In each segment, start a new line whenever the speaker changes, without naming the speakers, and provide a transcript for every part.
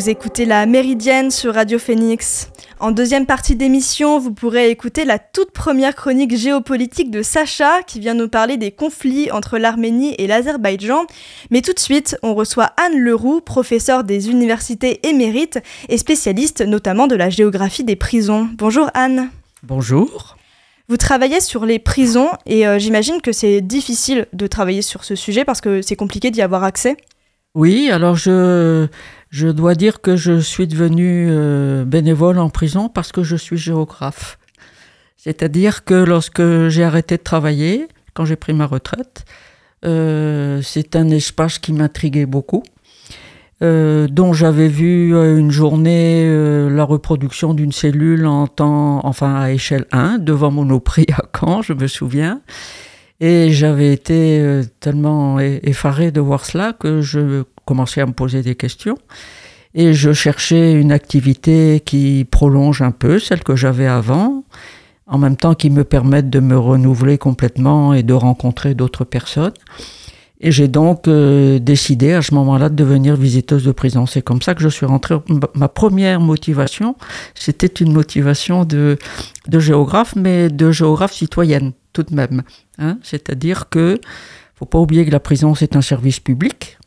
Vous écoutez la Méridienne sur Radio Phoenix. En deuxième partie d'émission, vous pourrez écouter la toute première chronique géopolitique de Sacha qui vient nous parler des conflits entre l'Arménie et l'Azerbaïdjan. Mais tout de suite, on reçoit Anne Leroux, professeure des universités émérites et spécialiste notamment de la géographie des prisons. Bonjour Anne.
Bonjour.
Vous travaillez sur les prisons et euh, j'imagine que c'est difficile de travailler sur ce sujet parce que c'est compliqué d'y avoir accès.
Oui, alors je, je dois dire que je suis devenu euh, bénévole en prison parce que je suis géographe. C'est-à-dire que lorsque j'ai arrêté de travailler, quand j'ai pris ma retraite, euh, c'est un espace qui m'intriguait beaucoup, euh, dont j'avais vu une journée la reproduction d'une cellule en temps, enfin à échelle 1, devant Monoprix à Caen, je me souviens. Et j'avais été euh, tellement effaré de voir cela que je commençais à me poser des questions. Et je cherchais une activité qui prolonge un peu celle que j'avais avant, en même temps qui me permette de me renouveler complètement et de rencontrer d'autres personnes. Et j'ai donc euh, décidé à ce moment-là de devenir visiteuse de prison. C'est comme ça que je suis rentrée. Ma première motivation, c'était une motivation de, de géographe, mais de géographe citoyenne tout de même. Hein. C'est-à-dire que faut pas oublier que la prison c'est un service public.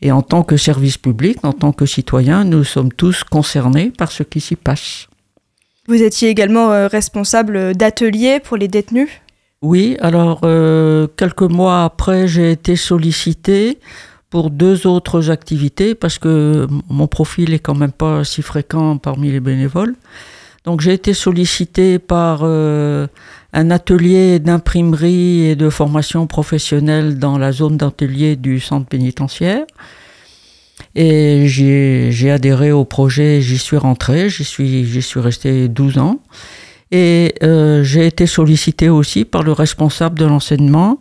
Et en tant que service public, en tant que citoyen, nous sommes tous concernés par ce qui s'y passe.
Vous étiez également euh, responsable d'ateliers pour les détenus?
Oui, alors euh, quelques mois après, j'ai été sollicité pour deux autres activités parce que mon profil est quand même pas si fréquent parmi les bénévoles. Donc j'ai été sollicité par euh, un atelier d'imprimerie et de formation professionnelle dans la zone d'atelier du centre pénitentiaire. Et j'ai adhéré au projet, j'y suis rentré, j'y suis, suis resté 12 ans. Et euh, j'ai été sollicité aussi par le responsable de l'enseignement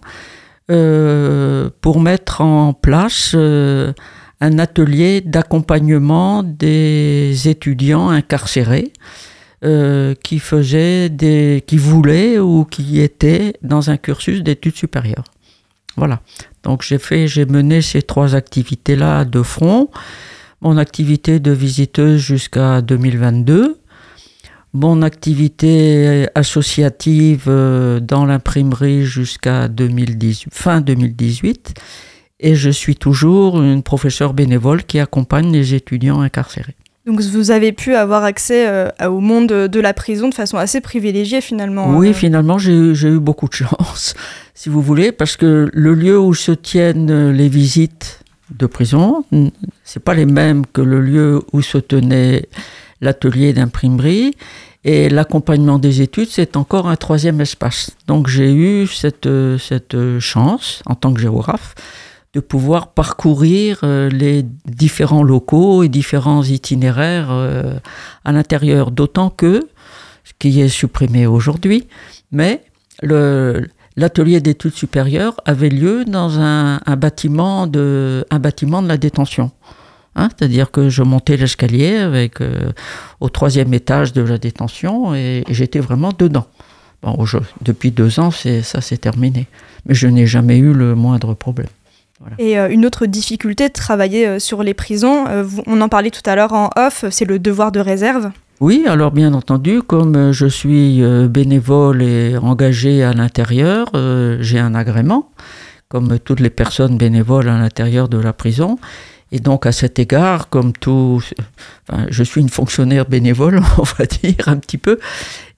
euh, pour mettre en place un atelier d'accompagnement des étudiants incarcérés euh, qui faisaient des, qui voulaient ou qui étaient dans un cursus d'études supérieures. Voilà. Donc j'ai fait, j'ai mené ces trois activités-là de front. Mon activité de visiteuse jusqu'à 2022. Mon activité associative euh, dans l'imprimerie jusqu'à 2018, fin 2018. Et je suis toujours une professeure bénévole qui accompagne les étudiants incarcérés.
Donc vous avez pu avoir accès euh, au monde de la prison de façon assez privilégiée finalement.
Oui, euh. finalement j'ai eu beaucoup de chance, si vous voulez, parce que le lieu où se tiennent les visites de prison, c'est pas les mêmes que le lieu où se tenait l'atelier d'imprimerie. Et l'accompagnement des études, c'est encore un troisième espace. Donc j'ai eu cette, cette chance, en tant que géographe, de pouvoir parcourir euh, les différents locaux et différents itinéraires euh, à l'intérieur. D'autant que, ce qui est supprimé aujourd'hui, mais l'atelier d'études supérieures avait lieu dans un, bâtiment, de, un bâtiment de la détention. Hein, c'est-à-dire que je montais l'escalier avec euh, au troisième étage de la détention et, j'étais vraiment dedans. Bon, depuis deux ans, ça s'est terminé. Mais je n'ai jamais eu le moindre problème.
Et euh, une autre difficulté de travailler euh, sur les prisons, euh, on en parlait tout à l'heure en off, c'est le devoir de réserve.
Oui, alors bien entendu, comme je suis bénévole et engagé à l'intérieur, j'ai un agrément, comme toutes les personnes bénévoles à l'intérieur de la prison. Et donc à cet égard, comme tout, je suis une fonctionnaire bénévole, on va dire un petit peu,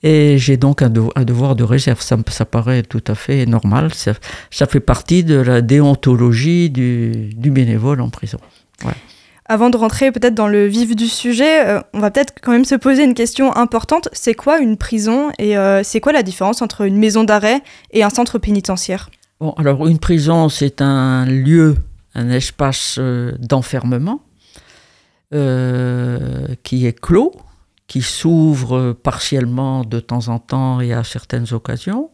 et j'ai donc un, devoir de réserve. Ça, ça paraît tout à fait normal. Ça, fait partie de la déontologie du, bénévole en prison.
Avant de rentrer peut-être dans le vif du sujet, euh, on va peut-être quand même se poser une question importante. C'est quoi une prison et euh, c'est quoi la différence entre une maison d'arrêt et un centre pénitentiaire?
Bon, alors une prison, c'est un lieu, un espace euh, d'enfermement qui est clos, qui s'ouvre partiellement de temps en temps et à certaines occasions.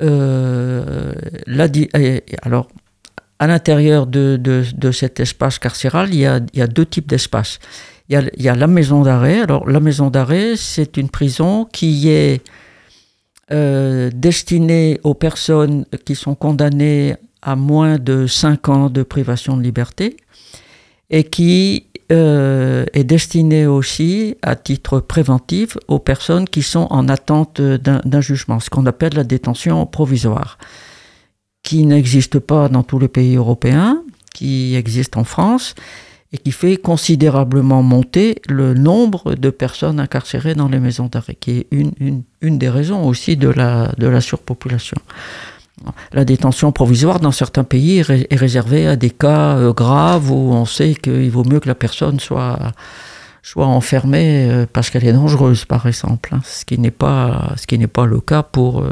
Euh, alors, à l'intérieur de, de, cet espace carcéral, il y a, il y a deux types d'espaces. Il, y a la maison d'arrêt. Alors, la maison d'arrêt, c'est une prison qui est euh, destinée aux personnes qui sont condamnées à moins de 5 ans de privation de liberté et qui euh, est destiné aussi à titre préventif aux personnes qui sont en attente d'un jugement, ce qu'on appelle la détention provisoire, qui n'existe pas dans tous les pays européens, qui existe en France et qui fait considérablement monter le nombre de personnes incarcérées dans les maisons d'arrêt, qui est une, des raisons aussi de la surpopulation. La détention provisoire dans certains pays est réservée à des cas euh, graves où on sait qu'il vaut mieux que la personne soit, soit enfermée euh, parce qu'elle est dangereuse, par exemple, hein, ce qui n'est pas, ce qui n'est pas le cas pour, euh,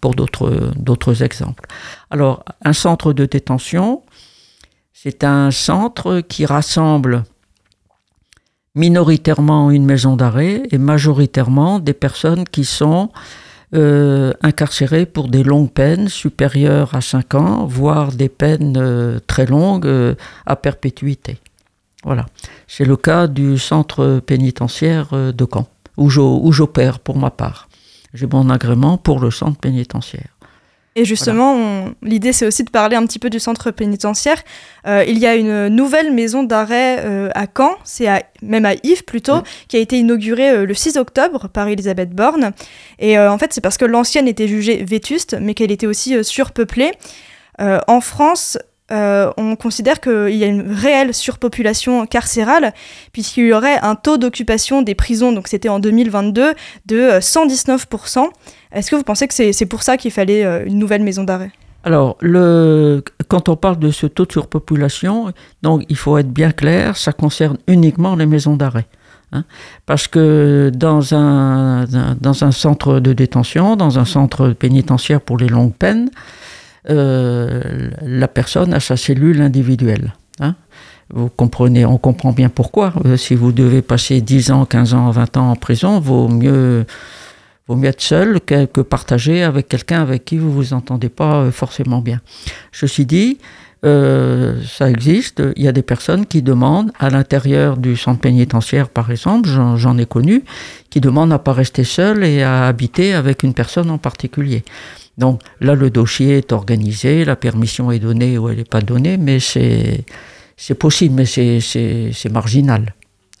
pour d'autres, d'autres exemples. Alors, un centre de détention, c'est un centre qui rassemble minoritairement une maison d'arrêt et majoritairement des personnes qui sont euh, incarcérées pour des longues peines supérieures à 5 ans, voire des peines euh, très longues euh, à perpétuité. Voilà. C'est le cas du centre pénitentiaire de Caen, où j'opère pour ma part. J'ai mon agrément pour le centre pénitentiaire.
Et justement, l'idée, c'est aussi de parler un petit peu du centre pénitentiaire. Euh, il y a une nouvelle maison d'arrêt euh, à Caen, c'est même à Yves plutôt, qui a été inaugurée euh, le 6 octobre par Elisabeth Borne. Et en fait, c'est parce que l'ancienne était jugée vétuste, mais qu'elle était aussi surpeuplée. en France, euh, on considère qu'il y a une réelle surpopulation carcérale, puisqu'il y aurait un taux d'occupation des prisons, donc c'était en 2022, de 119%. Euh, Est-ce que vous pensez que c'est pour ça qu'il fallait euh, une nouvelle maison d'arrêt?
Alors, quand on parle de ce taux de surpopulation, donc il faut être bien clair, ça concerne uniquement les maisons d'arrêt. Hein. parce que dans un, dans un centre de détention, dans un centre pénitentiaire pour les longues peines, euh, la personne a sa cellule individuelle. Hein. vous comprenez, on comprend bien pourquoi. Euh, si vous devez passer 10 ans, 15 ans, 20 ans en prison, vaut mieux, vaut mieux être seul que, que partager avec quelqu'un avec qui vous vous entendez pas euh, forcément bien. Ceci dit, ça existe. Il y a des personnes qui demandent, à l'intérieur du centre pénitentiaire par exemple, j'en ai connu, qui demandent à pas rester seul et à habiter avec une personne en particulier. Donc là, le dossier est organisé, la permission est donnée ou elle n'est pas donnée, mais c'est, possible, mais c'est, marginal.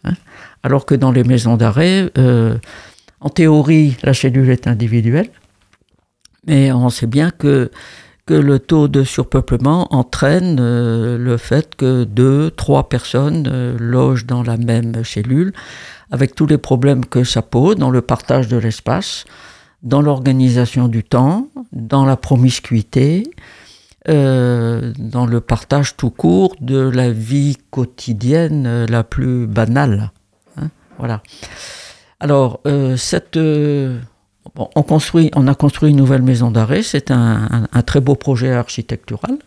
Hein. Alors que dans les maisons d'arrêt, euh, en théorie, la cellule est individuelle, mais on sait bien que, que le taux de surpeuplement entraîne euh, le fait que deux, trois personnes euh, logent dans la même cellule, avec tous les problèmes que ça pose dans le partage de l'espace dans l'organisation du temps, dans la promiscuité, euh, dans le partage tout court de la vie quotidienne euh, la plus banale. Hein, voilà. Alors, euh, cette, on, construit, on a construit une nouvelle maison d'arrêt, c'est un, un, très beau projet architectural.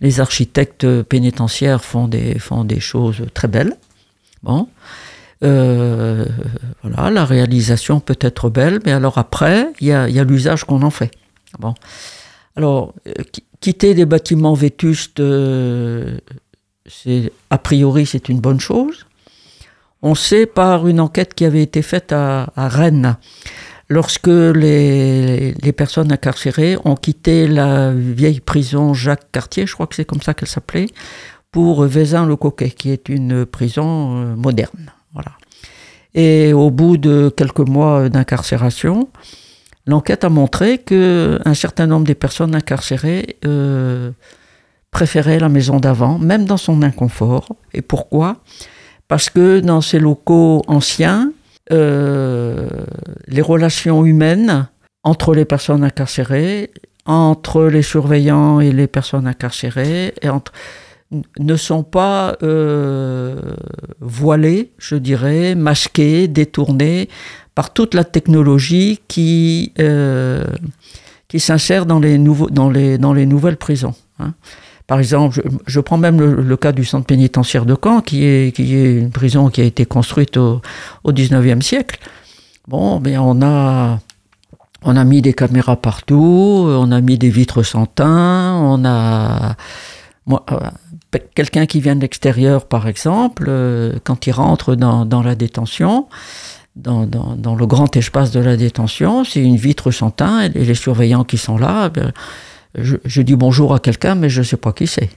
Les architectes pénitentiaires font des, font des choses très belles. Bon. Euh, voilà, la réalisation peut être belle, mais alors après, il y a, l'usage qu'on en fait. Alors, euh, quitter des bâtiments vétustes, euh, a priori, c'est une bonne chose. On sait par une enquête qui avait été faite à, Rennes, lorsque les, les, personnes incarcérées ont quitté la vieille prison Jacques Cartier, je crois que c'est comme ça qu'elle s'appelait, pour Vezin-le-Coquet, qui est une prison moderne. Et au bout de quelques mois d'incarcération, l'enquête a montré qu'un certain nombre des personnes incarcérées euh, préféraient la maison d'avant, même dans son inconfort. Et pourquoi? Parce que dans ces locaux anciens, euh, les relations humaines entre les personnes incarcérées, entre les surveillants et les personnes incarcérées, et entre, ne sont pas euh, voilés, je dirais, masqués, détournés par toute la technologie qui, euh, qui s'insère dans les, nouveaux, dans, les, dans les nouvelles prisons. Hein. Par exemple, je, prends même le, cas du centre pénitentiaire de Caen, qui est, qui est une prison qui a été construite au, au 19e siècle. Bon, mais on a, on a mis des caméras partout, on a mis des vitres sans teint, on a... Euh, quelqu'un qui vient de l'extérieur, par exemple, euh, quand il rentre dans, la détention, dans, le grand espace de la détention, c'est une vitre sans teint, et les surveillants qui sont là, ben, je, dis bonjour à quelqu'un, mais je ne sais pas qui c'est.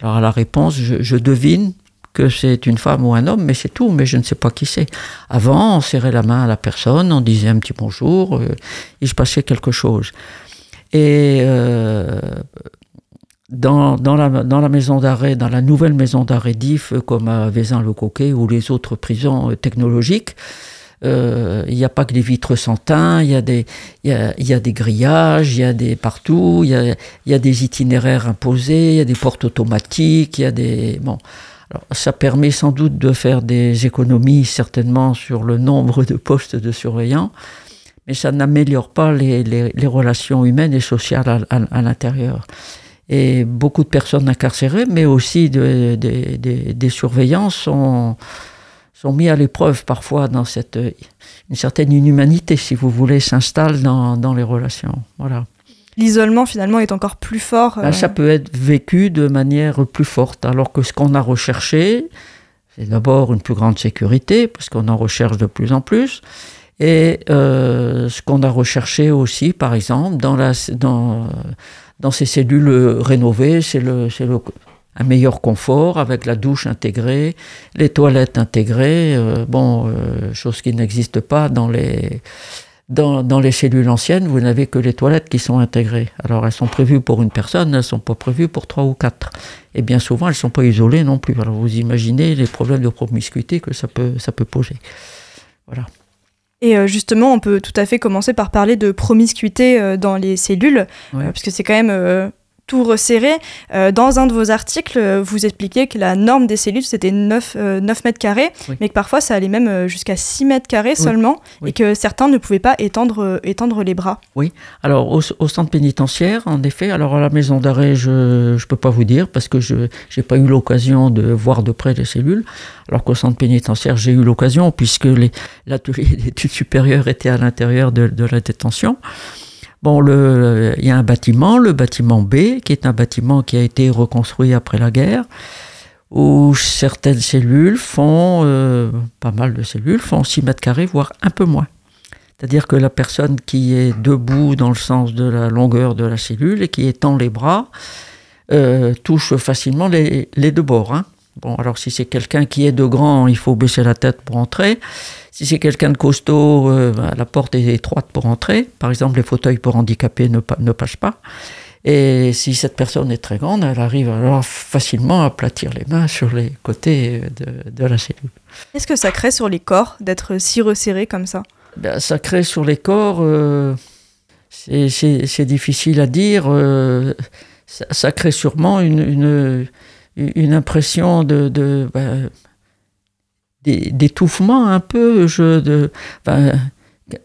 Alors à la réponse, je, devine que c'est une femme ou un homme, mais c'est tout, mais je ne sais pas qui c'est. Avant, on serrait la main à la personne, on disait un petit bonjour, euh, il se passait quelque chose. Et euh, dans, dans, la, dans la maison d'arrêt, dans la nouvelle maison d'arrêt d'IF, comme à Vézin-le-Coquet ou les autres prisons technologiques, euh, il n'y a pas que des vitres sans teint, il y, a des, y a, y a des grillages, il y a des partout, il y a, y a des itinéraires imposés, il y a des portes automatiques, il y a des... Bon, alors, ça permet sans doute de faire des économies certainement sur le nombre de postes de surveillants, mais ça n'améliore pas les, les, les, relations humaines et sociales à, à l'intérieur. Et beaucoup de personnes incarcérées, mais aussi de, de, de, des surveillants sont sont mis à l'épreuve parfois dans cette une certaine inhumanité, si vous voulez, s'installe dans, dans, les relations. Voilà.
L'isolement finalement est encore plus fort.
Euh... Ça peut être vécu de manière plus forte, alors que ce qu'on a recherché, c'est d'abord une plus grande sécurité, parce qu'on en recherche de plus en plus, et euh, ce qu'on a recherché aussi, par exemple, dans, la, dans, dans ces cellules rénovées, c'est le, le, un meilleur confort avec la douche intégrée, les toilettes intégrées, euh, bon, euh, chose qui n'existe pas dans les, dans, dans, les cellules anciennes, vous n'avez que les toilettes qui sont intégrées. Alors elles sont prévues pour une personne, elles ne sont pas prévues pour trois ou quatre. Et bien souvent, elles ne sont pas isolées non plus. Alors vous imaginez les problèmes de promiscuité que ça peut, ça peut poser. Voilà.
Et euh, justement, on peut tout à fait commencer par parler de promiscuité dans les cellules, ouais. parce que c'est quand même tout resserré. Euh, dans un de vos articles, vous expliquez que la norme des cellules, c'était 9, euh, 9 mètres carrés, oui. mais que parfois ça allait même jusqu'à 6 mètres carrés oui. seulement, oui. et que certains ne pouvaient pas étendre, étendre les bras.
Oui, alors au, au centre pénitentiaire, en effet, alors à la maison d'arrêt, je ne peux pas vous dire, parce que je n'ai pas eu l'occasion de voir de près les cellules, alors qu'au centre pénitentiaire, j'ai eu l'occasion, puisque l'atelier d'études supérieures était à l'intérieur de, de la détention. Bon, il y a un bâtiment, le bâtiment B, qui est un bâtiment qui a été reconstruit après la guerre, où certaines cellules font, euh, pas mal de cellules, font 6 mètres carrés, voire un peu moins. C'est-à-dire que la personne qui est debout dans le sens de la longueur de la cellule et qui étend les bras euh, touche facilement les, les deux bords. Hein. Bon, alors si c'est quelqu'un qui est de grand, il faut baisser la tête pour entrer. Si c'est quelqu'un de costaud, euh, la porte est étroite pour entrer. Par exemple, les fauteuils pour handicapés ne, ne passent pas. Et si cette personne est très grande, elle arrive alors facilement à aplatir les mains sur les côtés de, de la cellule.
Qu'est-ce que ça crée sur les corps d'être si resserré comme ça?
Ben, Ça crée sur les corps, euh, c'est difficile à dire, euh, ça, ça, crée sûrement une, une, une impression de, de ben, d'étouffement un peu. Je, de,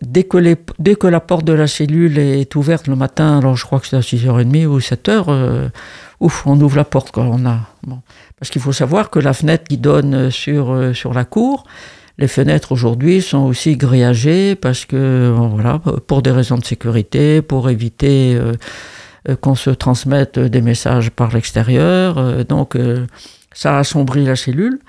dès, que dès que la porte de la cellule est ouverte le matin, alors je crois que c'est à 6h30 ou 7h, euh, ouf, on ouvre la porte quand on a. Parce qu'il faut savoir que la fenêtre qui donne sur, euh, sur la cour, les fenêtres aujourd'hui sont aussi grillagées parce que, voilà, pour des raisons de sécurité, pour éviter euh, qu'on se transmette des messages par l'extérieur. Euh, donc, euh, ça assombrit la cellule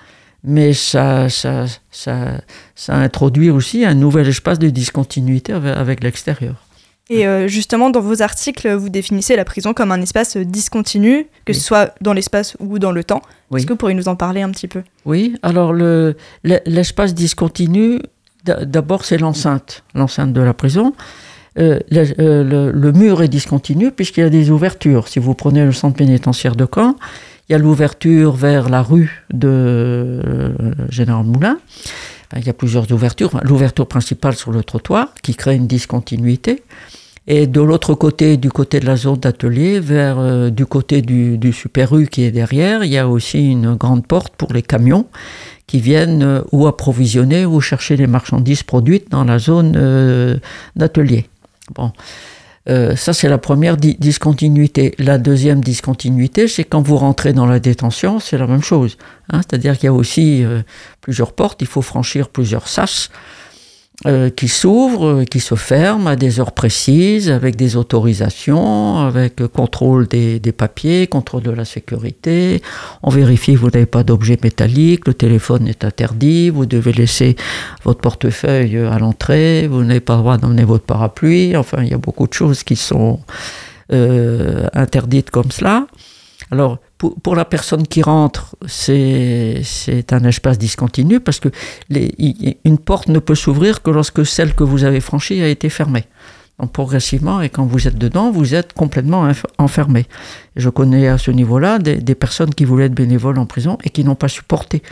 mais ça, ça, ça, ça introduit aussi un nouvel espace de discontinuité avec, l'extérieur.
Et euh, justement, dans vos articles, vous définissez la prison comme un espace discontinu, que oui. ce soit dans l'espace ou dans le temps. Oui. Est-ce que vous pourriez nous en parler un petit peu?
Oui, alors l'espace le, discontinu, d'abord c'est l'enceinte, l'enceinte de la prison. Euh, le, euh, le, mur est discontinu puisqu'il y a des ouvertures. Si vous prenez le centre pénitentiaire de Caen, il y a l'ouverture vers la rue de euh, Général Moulin. Il y a plusieurs ouvertures. L'ouverture principale sur le trottoir qui crée une discontinuité. Et de l'autre côté, du côté de la zone d'atelier, vers du côté du, Super U qui est derrière, il y a aussi une grande porte pour les camions qui viennent ou approvisionner ou chercher les marchandises produites dans la zone d'atelier. Bon. Euh, ça, c'est la première di discontinuité. La deuxième discontinuité, c'est quand vous rentrez dans la détention, c'est la même chose. Hein, C'est-à-dire qu'il y a aussi euh, plusieurs portes, il faut franchir plusieurs sas euh, qui s'ouvrent, qui se ferment à des heures précises, avec des autorisations, avec contrôle des, des, papiers, contrôle de la sécurité. On vérifie que vous n'avez pas d'objet métallique, le téléphone est interdit, vous devez laisser votre portefeuille à l'entrée, vous n'avez pas le droit d'emmener votre parapluie. Enfin, il y a beaucoup de choses qui sont euh, interdites comme cela. Alors, pour, la personne qui rentre, c'est un espace discontinu parce que une porte ne peut s'ouvrir que lorsque celle que vous avez franchie a été fermée. Donc progressivement, et quand vous êtes dedans, vous êtes complètement enfermé. je connais à ce niveau-là des, personnes qui voulaient être bénévoles en prison et qui n'ont pas supporté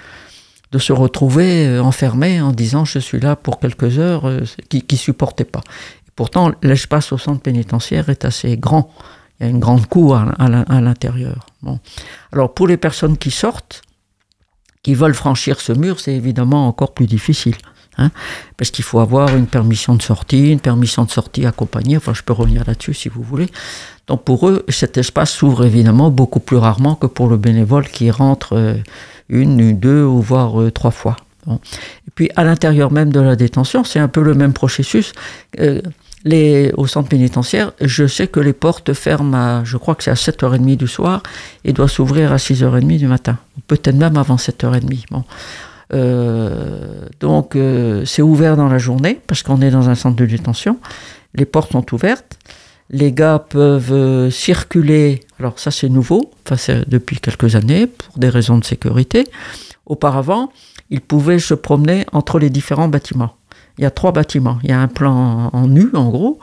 de se retrouver euh, enfermées en disant je suis là pour quelques heures, euh, qui ne supportaient pas. pourtant, l'espace au centre pénitentiaire est assez grand. Il y a une grande cour à, l'intérieur. Bon. Alors pour les personnes qui sortent, qui veulent franchir ce mur, c'est évidemment encore plus difficile. Hein, parce qu'il faut avoir une permission de sortie, une permission de sortie accompagnée. Enfin, je peux revenir là-dessus si vous voulez. Donc pour eux, cet espace s'ouvre évidemment beaucoup plus rarement que pour le bénévole qui rentre euh, une, deux ou voire euh, trois fois. Et puis à l'intérieur même de la détention, c'est un peu le même processus. Euh, les, au centre pénitentiaire, je sais que les portes ferment à, je crois que c'est à 7h30 du soir et doivent s'ouvrir à 6h30 du matin. Peut-être même avant 7h30. Bon. Euh, donc euh, c'est ouvert dans la journée parce qu'on est dans un centre de détention. Les portes sont ouvertes. Les gars peuvent euh, circuler. Alors ça c'est nouveau, enfin c'est depuis quelques années pour des raisons de sécurité. Auparavant, ils pouvaient se promener entre les différents bâtiments. Il y a trois bâtiments. Il y a un plan en nu en gros.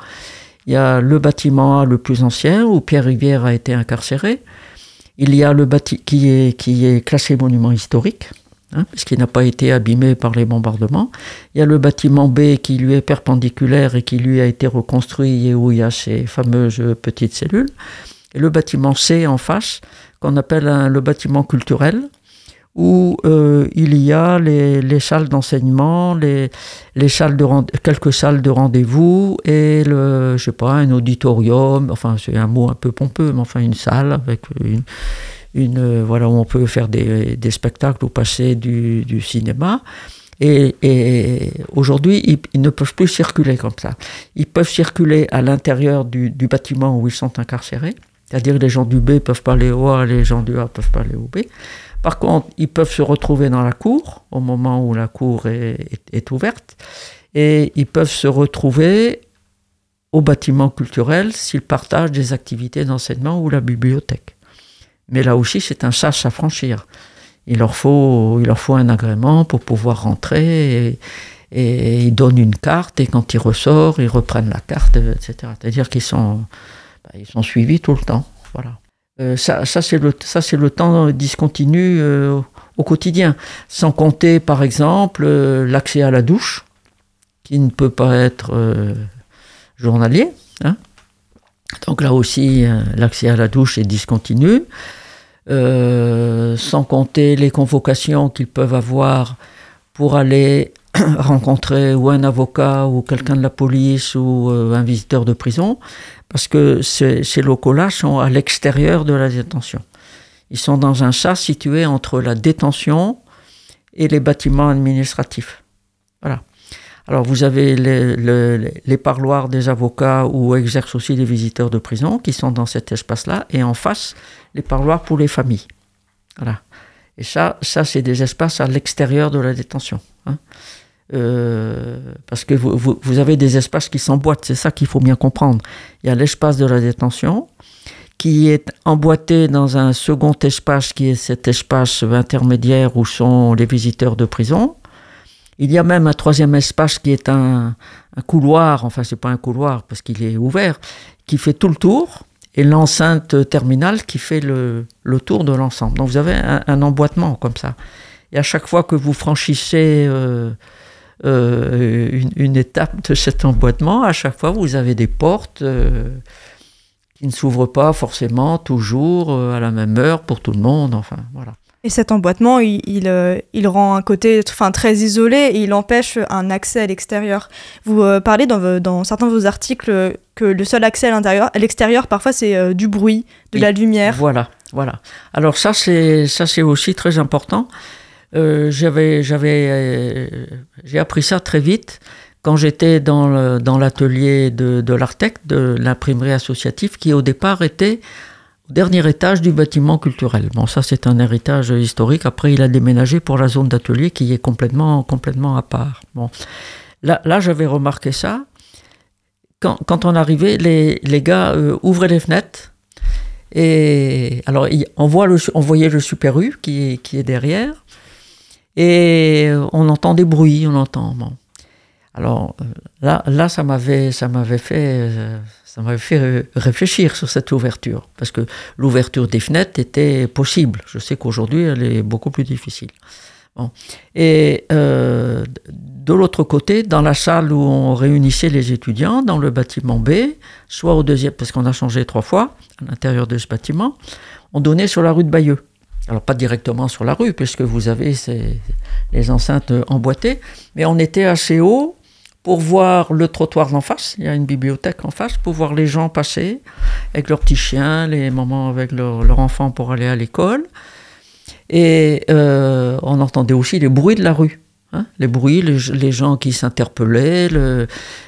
Il y a le bâtiment le plus ancien où Pierre Rivière a été incarcéré. Il y a le bâtiment qui est, classé monument historique hein, parce qu'il n'a pas été abîmé par les bombardements. Il y a le bâtiment B qui lui est perpendiculaire et qui lui a été reconstruit et où il y a ces fameuses petites cellules. Et le bâtiment C en face, qu'on appelle le bâtiment culturel, où euh, il y a les, salles d'enseignement, les, les salles de quelques salles de rendez-vous et le, je sais pas, un auditorium, enfin c'est un mot un peu pompeux, mais enfin une salle avec une, euh, voilà, où on peut faire des, spectacles ou passer du, cinéma. Et, et aujourd'hui, ils, ne peuvent plus circuler comme ça. Ils peuvent circuler à l'intérieur du, du, bâtiment où ils sont incarcérés, c'est-à-dire les gens du B peuvent pas aller au A, les gens du A peuvent pas aller au B. Par contre, ils peuvent se retrouver dans la cour au moment où la cour est, ouverte, et ils peuvent se retrouver au bâtiment culturel s'ils partagent des activités d'enseignement ou la bibliothèque. Mais là aussi, c'est un sas à franchir. Il leur, faut, un agrément pour pouvoir rentrer et, ils donnent une carte et quand ils ressortent, ils reprennent la carte, etc. C'est-à-dire qu'ils sont, bah, sont suivis tout le temps. Voilà. Euh, ça, ça c'est le, le temps discontinu euh, au quotidien. Sans compter, par exemple, euh, l'accès à la douche, qui ne peut pas être journalier. Hein. Donc là aussi, l'accès à la douche est discontinu. Sans compter les convocations qu'ils peuvent avoir pour aller rencontrer ou un avocat ou quelqu'un de la police ou un visiteur de prison, parce que ces, ces locaux-là sont à l'extérieur de la détention. Ils sont dans un sas situé entre la détention et les bâtiments administratifs. Voilà. Alors vous avez les, les, parloirs des avocats où exercent aussi les visiteurs de prison qui sont dans cet espace-là, et en face, les parloirs pour les familles. Voilà. Et ça, ça c'est des espaces à l'extérieur de la détention. Euh, parce que vous, vous, vous, avez des espaces qui s'emboîtent, c'est ça qu'il faut bien comprendre. Il y a l'espace de la détention qui est emboîté dans un second espace qui est cet espace intermédiaire où sont les visiteurs de prison. Il y a même un troisième espace qui est un, un couloir, enfin c'est pas un couloir parce qu'il est ouvert, qui fait tout le tour, et l'enceinte terminale qui fait le, le tour de l'ensemble. Donc vous avez un, un, emboîtement comme ça. Et à chaque fois que vous franchissez euh, euh, une, une, étape de cet emboîtement, à chaque fois vous avez des portes euh, qui ne s'ouvrent pas forcément toujours euh, à la même heure pour tout le monde. Enfin voilà.
Et cet emboîtement, il, il, il, rend un côté enfin, très isolé et il empêche un accès à l'extérieur. Vous parlez dans, dans, certains de vos articles que le seul accès à l'extérieur, parfois, c'est du bruit, de et la lumière.
Voilà, voilà. Alors ça, c'est ça, c'est aussi très important. Euh, j'avais, j'avais, j'ai appris ça très vite quand j'étais dans l'atelier de, l'Artec, de l'imprimerie associative, qui au départ était dernier étage du bâtiment culturel. Bon, ça c'est un héritage historique. Après, il a déménagé pour la zone d'atelier qui est complètement, complètement à part. Bon, là, là j'avais remarqué ça. Quand, quand, on arrivait, les, les gars euh, ouvraient les fenêtres Et alors, on, voit on voyait le Super U qui, qui est derrière. Et on entend des bruits, on entend. Bon. Alors là, là ça m'avait, ça m'avait fait, ça m'avait fait réfléchir sur cette ouverture, parce que l'ouverture des fenêtres était possible. Je sais qu'aujourd'hui, elle est beaucoup plus difficile. Bon. Et euh, de l'autre côté, dans la salle où on réunissait les étudiants, dans le bâtiment B, soit au deuxième, parce qu'on a changé trois fois à l'intérieur de ce bâtiment, on donnait sur la rue de Bayeux. Alors pas directement sur la rue, puisque vous avez les enceintes emboîtées, mais on était assez haut pour voir le trottoir d'en face. Il y a une bibliothèque en face pour voir les gens passer avec leurs petits chiens, les mamans avec leurs leur enfants pour aller à l'école. Et euh, on entendait aussi les bruits de la rue. Hein, les bruits, les, gens qui s'interpellaient,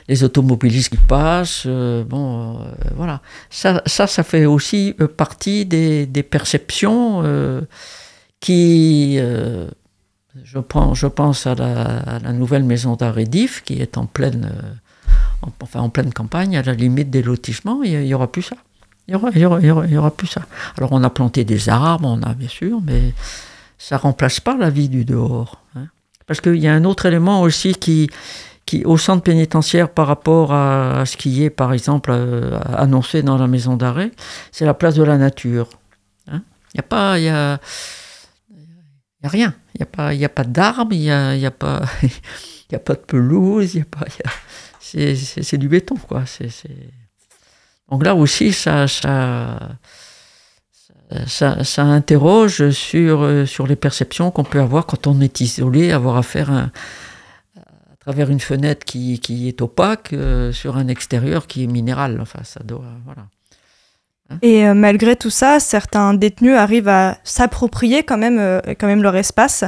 les automobilistes qui passent, euh, bon, euh, voilà. Ça, ça, fait aussi partie des, perceptions qui je, pense, je pense à la, nouvelle maison d'arrêt d'If qui est en pleine, euh, en, enfin en pleine campagne, à la limite des lotissements. Il n'y aura plus ça. Il aura, y aura, plus ça. Alors on a planté des arbres, on a bien sûr, mais ça remplace pas la vie du dehors. Hein. Parce qu'il y a un autre élément aussi qui, qui, au centre pénitentiaire par rapport à, ce qui est, par exemple, euh, annoncé dans la maison d'arrêt, c'est la place de la nature. Hein. Il n'y a pas... Y a, n'y a rien. Il n'y a pas, y d'arbres, il n'y a, y a, pas, y a pas de pelouse, y a c'est du béton. Quoi. Donc là aussi, ça, ça, ça, interroge sur, sur les perceptions qu'on peut avoir quand on est isolé, avoir affaire à, à travers une fenêtre qui, qui est opaque euh, sur un extérieur qui est minéral. Enfin, ça doit, voilà.
Et euh, malgré tout ça, certains détenus arrivent à s'approprier quand même, euh, quand même leur espace.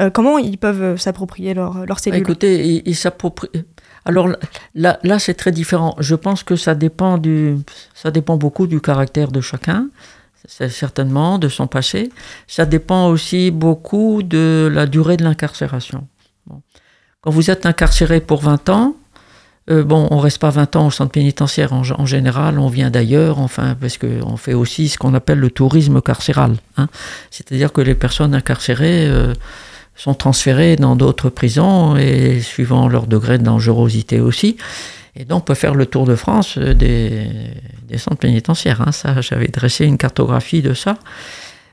Euh, comment ils peuvent s'approprier leur, leur cellule?
Écoutez, ils s'approprient. Alors là, là c'est très différent. Je pense que ça dépend, du, ça dépend beaucoup du caractère de chacun, certainement, de son passé. Ça dépend aussi beaucoup de la durée de l'incarcération. Quand vous êtes incarcéré pour 20 ans, euh, bon, on reste pas 20 ans au centre pénitentiaire en, général, on vient d'ailleurs, enfin, parce qu'on fait aussi ce qu'on appelle le tourisme carcéral. Hein. C'est-à-dire que les personnes incarcérées euh, sont transférées dans d'autres prisons et suivant leur degré de dangerosité aussi. Et donc, on peut faire le tour de France euh, des, centres pénitentiaires. Hein. Ça, j'avais dressé une cartographie de ça.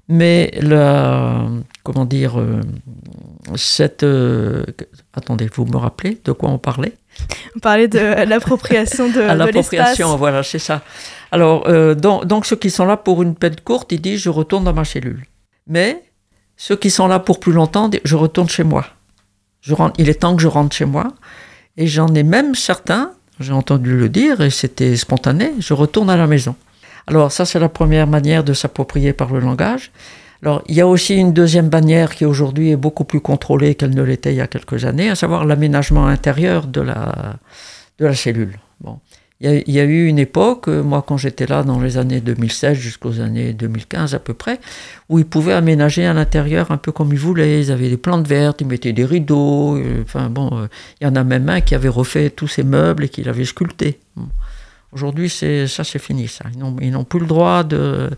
Mais la, comment dire, cette, attendez, vous me rappelez de quoi on parlait?
On parlait de l'appropriation de,
de L'appropriation, voilà, c'est ça. Alors, euh, donc, ceux qui sont là pour une peine courte, ils disent je retourne dans ma cellule. Mais ceux qui sont là pour plus longtemps, disent je retourne chez moi. Je rentre, il est temps que je rentre chez moi. Et j'en ai même certains, j'ai entendu le dire, et c'était spontané, je retourne à la maison. Alors ça, c'est la première manière de s'approprier par le langage. Alors, il y a aussi une deuxième bannière qui aujourd'hui est beaucoup plus contrôlée qu'elle ne l'était il y a quelques années, à savoir l'aménagement intérieur de la, de la cellule. Bon. Il y, a, eu une époque, euh, moi quand j'étais là dans les années 2016 jusqu'aux années 2015 à peu près, où ils pouvaient aménager à l'intérieur un peu comme ils voulaient. Ils avaient des plantes vertes, ils mettaient des rideaux. Euh, enfin bon, euh, il y en a même un qui avait refait tous ses meubles et qui l'avait sculpté. Aujourd'hui, ça, c'est fini. Ça, ils n'ont plus le droit de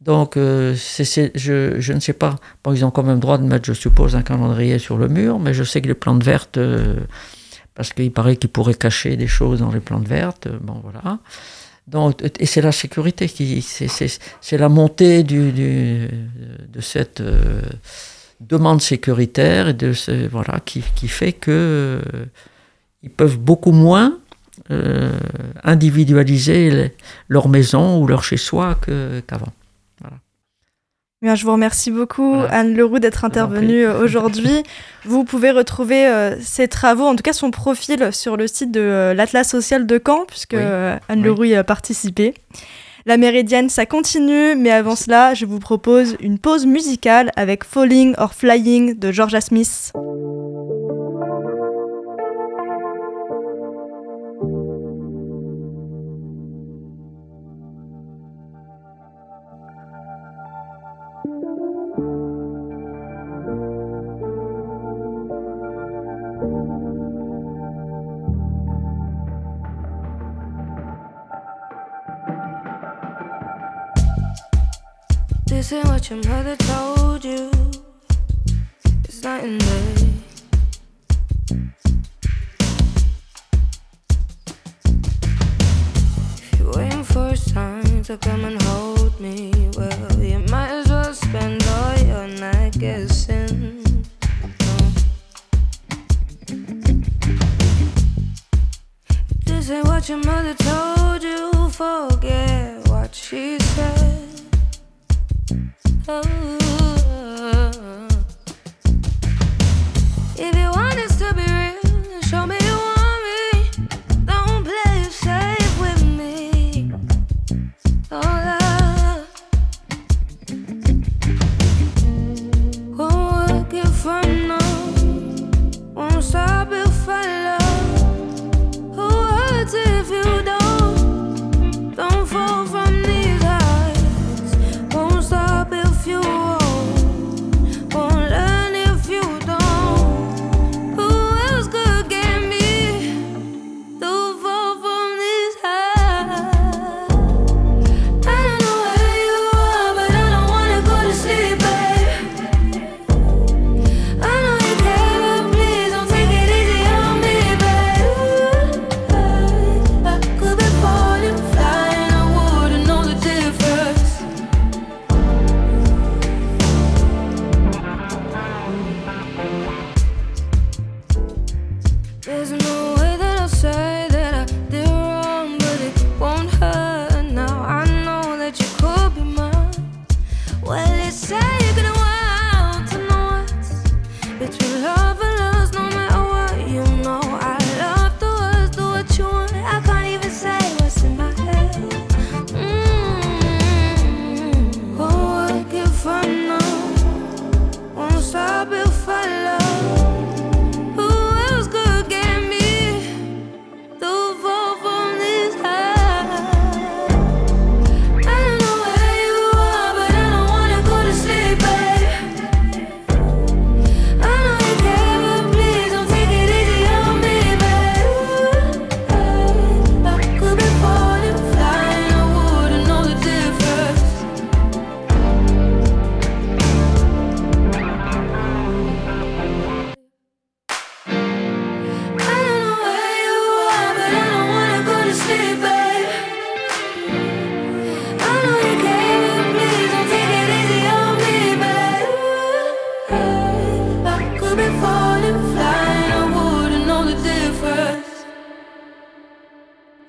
donc, je, ne sais pas. Bon, ils ont quand même droit de mettre, je suppose, un calendrier sur le mur, mais je sais que les plantes vertes, parce qu'il paraît qu'ils pourraient cacher des choses dans les plantes vertes. Euh, bon, voilà. Donc, et c'est la sécurité qui, c'est la montée du, de cette demande sécuritaire et de ce, voilà qui, qui fait que ils peuvent beaucoup moins individualiser leur maison ou leur chez-soi qu'avant
je vous remercie beaucoup, Anne Leroux, d'être intervenue euh, aujourd'hui. vous pouvez retrouver euh, ses travaux, en tout cas son profil, sur le site de euh, l'Atlas social de Caen, puisque Anne Leroux y a participé. La Méridienne, ça continue, mais avant cela, je vous propose une pause musicale avec Falling or Flying de Georgia Smith.
What your mother told you. It's not in there. If you're waiting for a sign to come Oh. There's no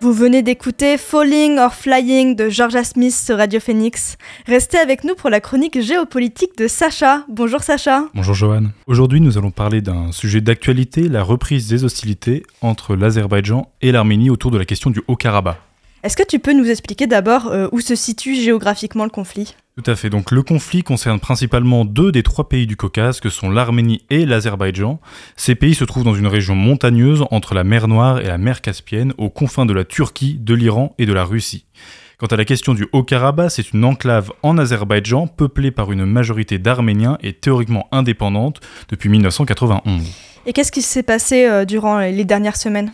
Vous venez d'écouter Falling or Flying de Georgia Smith sur Radio Phoenix. Restez avec nous pour la chronique géopolitique de Sacha. Bonjour Sacha.
Bonjour Johan. Aujourd'hui, nous allons parler d'un sujet d'actualité, la reprise des hostilités entre l'Azerbaïdjan et l'Arménie autour de la question du Haut-Karabakh.
Est-ce que tu peux nous expliquer d'abord euh, où se situe géographiquement le conflit?
Tout à fait. Donc le conflit concerne principalement deux des trois pays du Caucase que sont l'Arménie et l'Azerbaïdjan. Ces pays se trouvent dans une région montagneuse entre la mer Noire et la mer Caspienne, aux confins de la Turquie, de l'Iran et de la Russie. Quant à la question du Haut-Karabakh, c'est une enclave en Azerbaïdjan peuplée par une majorité d'Arméniens et théoriquement indépendante depuis 1991.
Et qu'est-ce qui s'est passé euh, durant les dernières semaines?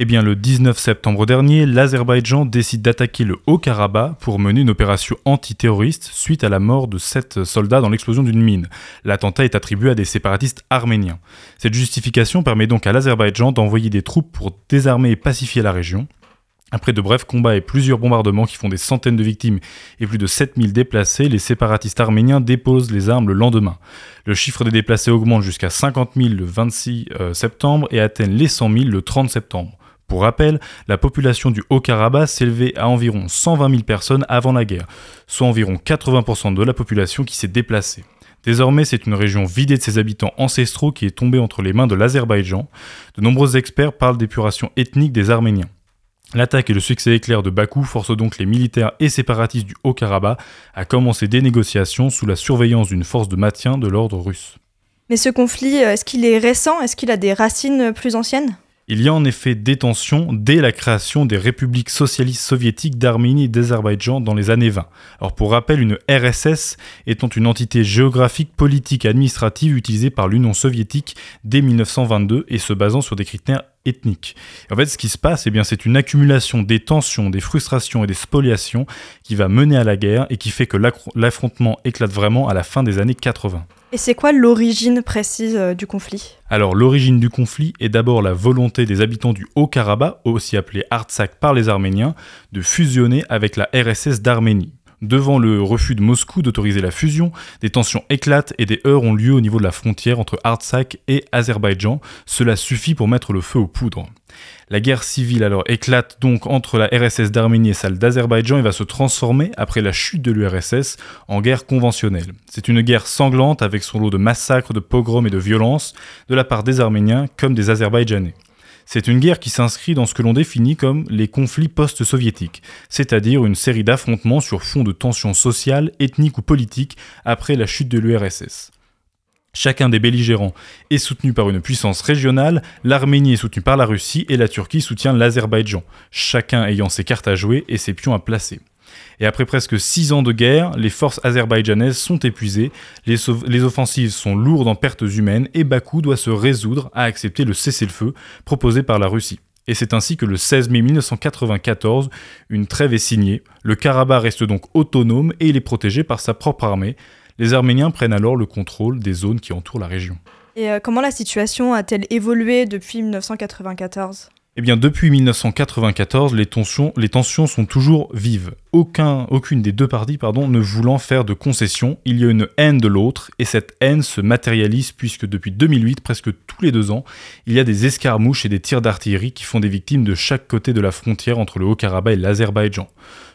Eh bien, le 19 septembre dernier, l'Azerbaïdjan décide d'attaquer le Haut-Karabakh pour mener une opération antiterroriste suite à la mort de sept soldats dans l'explosion d'une mine. L'attentat est attribué à des séparatistes arméniens. Cette justification permet donc à l'Azerbaïdjan d'envoyer des troupes pour désarmer et pacifier la région. Après de brefs combats et plusieurs bombardements qui font des centaines de victimes et plus de 7000 déplacés, les séparatistes arméniens déposent les armes le lendemain. Le chiffre des déplacés augmente jusqu'à 50 000 le 26 euh, septembre et atteigne les 100 000 le 30 septembre. Pour rappel, la population du Haut-Karabakh s'élevait à environ 120 000 personnes avant la guerre, soit environ 80% de la population qui s'est déplacée. Désormais, c'est une région vidée de ses habitants ancestraux qui est tombée entre les mains de l'Azerbaïdjan. De nombreux experts parlent d'épuration ethnique des Arméniens. L'attaque et le succès éclair de Bakou forcent donc les militaires et séparatistes du Haut-Karabakh à commencer des négociations sous la surveillance d'une force de maintien de l'ordre russe.
Mais ce conflit, euh, est-ce qu'il est récent? Est-ce qu'il a des racines plus anciennes?
Il y a en effet des tensions dès la création des républiques socialistes soviétiques d'Arménie et d'Azerbaïdjan dans les années 20. Alors pour rappel, une RSS étant une entité géographique, politique administrative utilisée par l'Union soviétique dès 1922 et se basant sur des critères ethniques. En fait, ce qui se passe, eh c'est une accumulation des tensions, des frustrations et des spoliations qui va mener à la guerre et qui fait que l'affrontement éclate vraiment à la fin des années 80.
Et c'est quoi l'origine précise euh, du conflit?
Alors l'origine du conflit est d'abord la volonté des habitants du Haut-Karabakh, aussi appelé Artsakh par les Arméniens, de fusionner avec la RSS d'Arménie. Devant le refus de Moscou d'autoriser la fusion, des tensions éclatent et des heurts ont lieu au niveau de la frontière entre Artsakh et Azerbaïdjan. Cela suffit pour mettre le feu aux poudres. La guerre civile alors éclate donc entre la RSS d'Arménie et celle d'Azerbaïdjan et va se transformer, après la chute de l'URSS, en guerre conventionnelle. C'est une guerre sanglante avec son lot de massacres, de pogroms et de violences de la part des Arméniens comme des Azerbaïdjanais. C'est une guerre qui s'inscrit dans ce que l'on définit comme les conflits post-soviétiques, c'est-à-dire une série d'affrontements sur fond de tensions sociales, ethniques ou politiques après la chute de l'URSS. Chacun des belligérants est soutenu par une puissance régionale, l'Arménie est soutenue par la Russie et la Turquie soutient l'Azerbaïdjan, chacun ayant ses cartes à jouer et ses pions à placer. Et après presque six ans de guerre, les forces azerbaïdjanaises sont épuisées, les, offensives sont lourdes en pertes humaines et Bakou doit se résoudre à accepter le cessez-le-feu proposé par la Russie. Et c'est ainsi que le 16 mai 1994, une trêve est signée, le Karabakh reste donc autonome et il est protégé par sa propre armée, les Arméniens prennent alors le contrôle des zones qui entourent la région.
Et euh, comment la situation a-t-elle évolué depuis 1994
eh bien, depuis 1994, les tensions, sont toujours vives. Aucun, aucune des deux parties ne voulant faire de concessions, il y a une haine de l'autre, et cette haine se matérialise puisque depuis 2008, presque tous les deux ans, il y a des escarmouches et des tirs d'artillerie qui font des victimes de chaque côté de la frontière entre le Haut-Karabakh et l'Azerbaïdjan.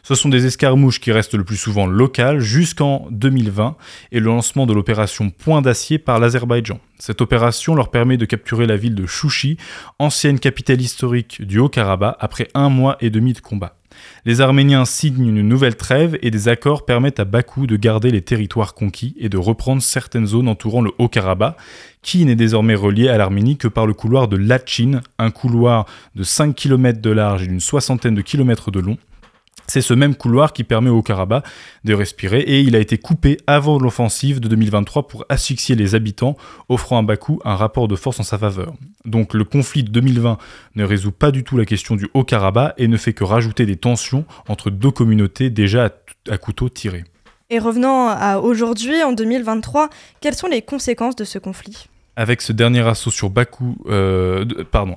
Ce sont des escarmouches qui restent le plus souvent locales jusqu'en 2020 et le lancement de l'opération Point d'acier par l'Azerbaïdjan. Cette opération leur permet de capturer la ville de Chouchi, ancienne capitale historique du Haut-Karabakh, après un mois et demi de combat. Les Arméniens signent une nouvelle trêve et des accords permettent à Bakou de garder les territoires conquis et de reprendre certaines zones entourant le Haut-Karabakh, qui n'est désormais relié à l'Arménie que par le couloir de Lachin, un couloir de 5 km de large et d'une soixantaine de kilomètres de long, c'est ce même couloir qui permet au Karabakh de respirer et il a été coupé avant l'offensive de 2023 pour asphyxier les habitants, offrant à Bakou un rapport de force en sa faveur. Donc le conflit de 2020 ne résout pas du tout la question du Haut-Karabakh et ne fait que rajouter des tensions entre deux communautés déjà à, couteau tiré.
Et revenant à aujourd'hui, en 2023, quelles sont les conséquences de ce conflit?
Avec ce dernier assaut sur Bakou, euh,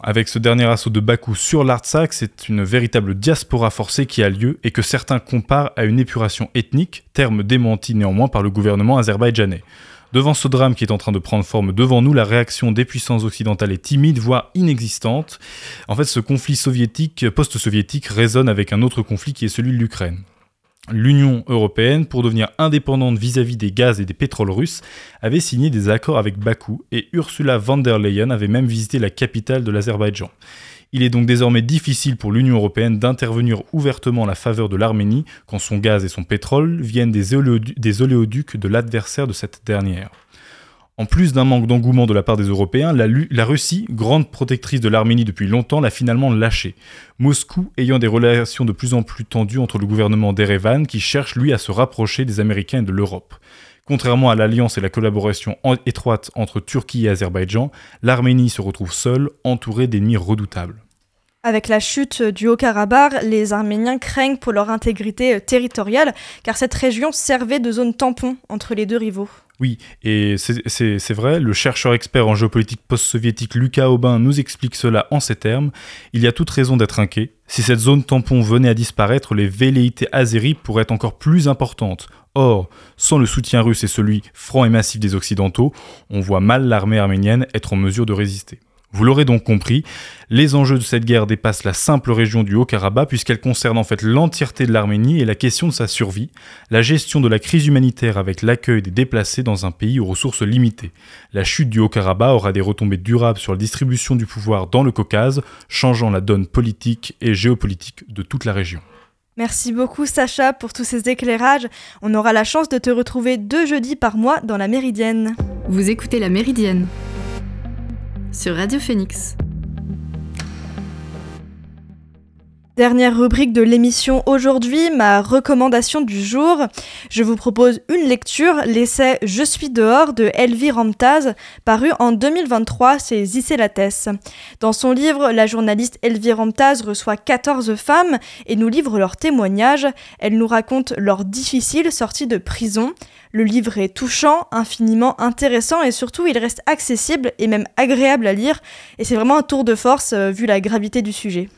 avec ce dernier assaut de Bakou sur l'Artsakh, c'est une véritable diaspora forcée qui a lieu et que certains comparent à une épuration ethnique, terme démenti néanmoins par le gouvernement azerbaïdjanais. Devant ce drame qui est en train de prendre forme devant nous, la réaction des puissances occidentales est timide, voire inexistante. En fait, ce conflit soviétique, post-soviétique, résonne avec un autre conflit qui est celui de l'Ukraine l'Union européenne, pour devenir indépendante vis-à-vis des gaz et des pétroles russes, avait signé des accords avec Bakou et Ursula von der Leyen avait même visité la capitale de l'Azerbaïdjan. Il est donc désormais difficile pour l'Union européenne d'intervenir ouvertement en la faveur de l'Arménie quand son gaz et son pétrole viennent des, oléoducs de l'adversaire de cette dernière. En plus d'un manque d'engouement de la part des Européens, la, Russie, grande protectrice de l'Arménie depuis longtemps, l'a finalement lâché. Moscou ayant des relations de plus en plus tendues entre le gouvernement d'Erevan qui cherche lui à se rapprocher des Américains et de l'Europe. Contrairement à l'alliance et la collaboration étroite entre Turquie et Azerbaïdjan, l'Arménie se retrouve seule, entourée d'ennemis redoutables.
Avec la chute du Haut-Karabakh, les Arméniens craignent pour leur intégrité territoriale, car cette région servait de zone tampon entre les deux rivaux.
Oui, et c'est vrai, le chercheur expert en géopolitique post-soviétique Lucas Aubin nous explique cela en ces termes. Il y a toute raison d'être inquiet. Si cette zone tampon venait à disparaître, les velléités azéries pourraient être encore plus importantes. Or, sans le soutien russe et celui franc et massif des Occidentaux, on voit mal l'armée arménienne être en mesure de résister. Vous l'aurez donc compris, les enjeux de cette guerre dépassent la simple région du Haut-Karabakh puisqu'elle concerne en fait l'entièreté de l'Arménie et la question de sa survie, la gestion de la crise humanitaire avec l'accueil des déplacés dans un pays aux ressources limitées. La chute du Haut-Karabakh aura des retombées durables sur la distribution du pouvoir dans le Caucase, changeant la donne politique et géopolitique de toute la région.
Merci beaucoup Sacha pour tous ces éclairages. On aura la chance de te retrouver deux jeudis par mois dans la Méridienne.
Vous écoutez la Méridienne sur Radio Phoenix.
Dernière rubrique de l'émission aujourd'hui, ma recommandation du jour. Je vous propose une lecture, l'essai Je suis dehors de Elvire Ramtaz, paru en 2023 chez Zisselates. Dans son livre, la journaliste Elvire Ramtaz reçoit 14 femmes et nous livre leurs témoignages. Elle nous raconte leur difficile sortie de prison. Le livre est touchant, infiniment intéressant et surtout il reste accessible et même agréable à lire. Et c'est vraiment un tour de force euh, vu la gravité du sujet.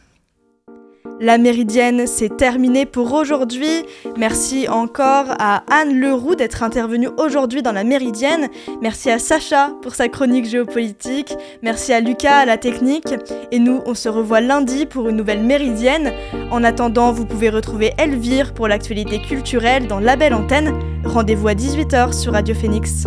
La méridienne, c'est terminé pour aujourd'hui. Merci encore à Anne Leroux d'être intervenue aujourd'hui dans la méridienne. Merci à Sacha pour sa chronique géopolitique. Merci à Lucas à la technique. Et nous, on se revoit lundi pour une nouvelle méridienne. En attendant, vous pouvez retrouver Elvire pour l'actualité culturelle dans la belle antenne. Rendez-vous à 18h sur Radio Phoenix.